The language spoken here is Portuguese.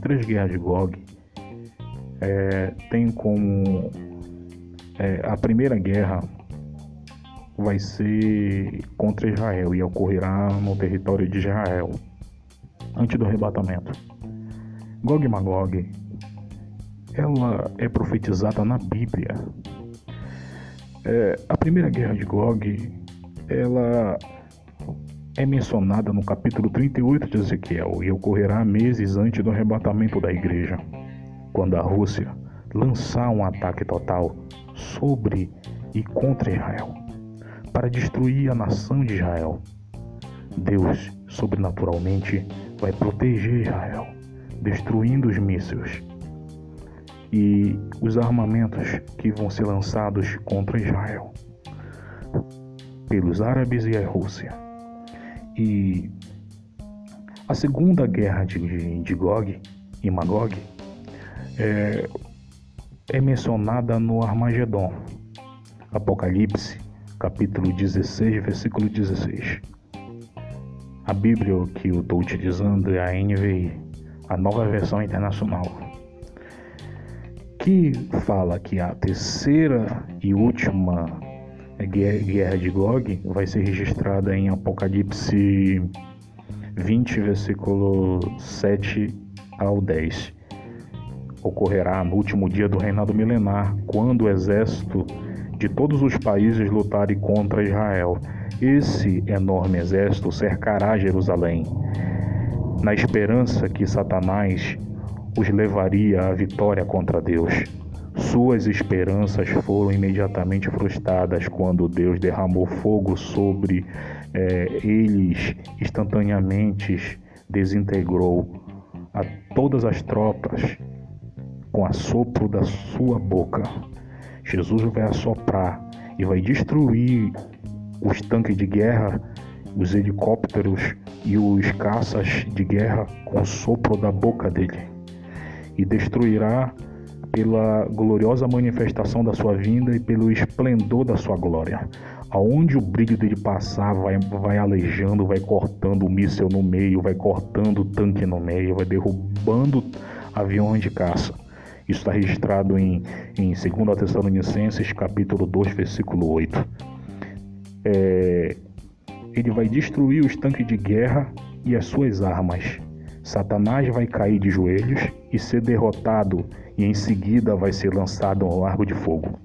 três guerras de Gog é, tem como é, a primeira guerra vai ser contra Israel e ocorrerá no território de Israel, antes do arrebatamento. Gog e Magog, ela é profetizada na Bíblia. É, a primeira guerra de Gog, ela é mencionada no capítulo 38 de Ezequiel e ocorrerá meses antes do arrebatamento da igreja, quando a Rússia lançar um ataque total sobre e contra Israel, para destruir a nação de Israel. Deus, sobrenaturalmente, vai proteger Israel, destruindo os mísseis e os armamentos que vão ser lançados contra Israel pelos árabes e a Rússia. A segunda guerra de, de Gog e Magog é, é mencionada no Armagedon, Apocalipse, capítulo 16, versículo 16. A Bíblia que eu estou utilizando é a NVI, a nova versão internacional, que fala que a terceira e última guerra de Gog vai ser registrada em Apocalipse 20, versículo 7 ao 10. Ocorrerá no último dia do reinado milenar, quando o exército de todos os países lutarem contra Israel. Esse enorme exército cercará Jerusalém, na esperança que Satanás os levaria à vitória contra Deus. Suas esperanças foram imediatamente frustradas quando Deus derramou fogo sobre é, eles, instantaneamente desintegrou a todas as tropas com assopro da sua boca. Jesus vai assoprar e vai destruir os tanques de guerra, os helicópteros e os caças de guerra com o sopro da boca dele e destruirá pela gloriosa manifestação da sua vinda e pelo esplendor da sua glória. Aonde o brilho dele passar, vai, vai alejando, vai cortando o míssel no meio, vai cortando o tanque no meio, vai derrubando aviões de caça. Isso está registrado em, em 2 Tessalonicenses, capítulo 2, versículo 8. É, ele vai destruir os tanques de guerra e as suas armas. Satanás vai cair de joelhos e ser derrotado, e em seguida vai ser lançado ao largo de fogo.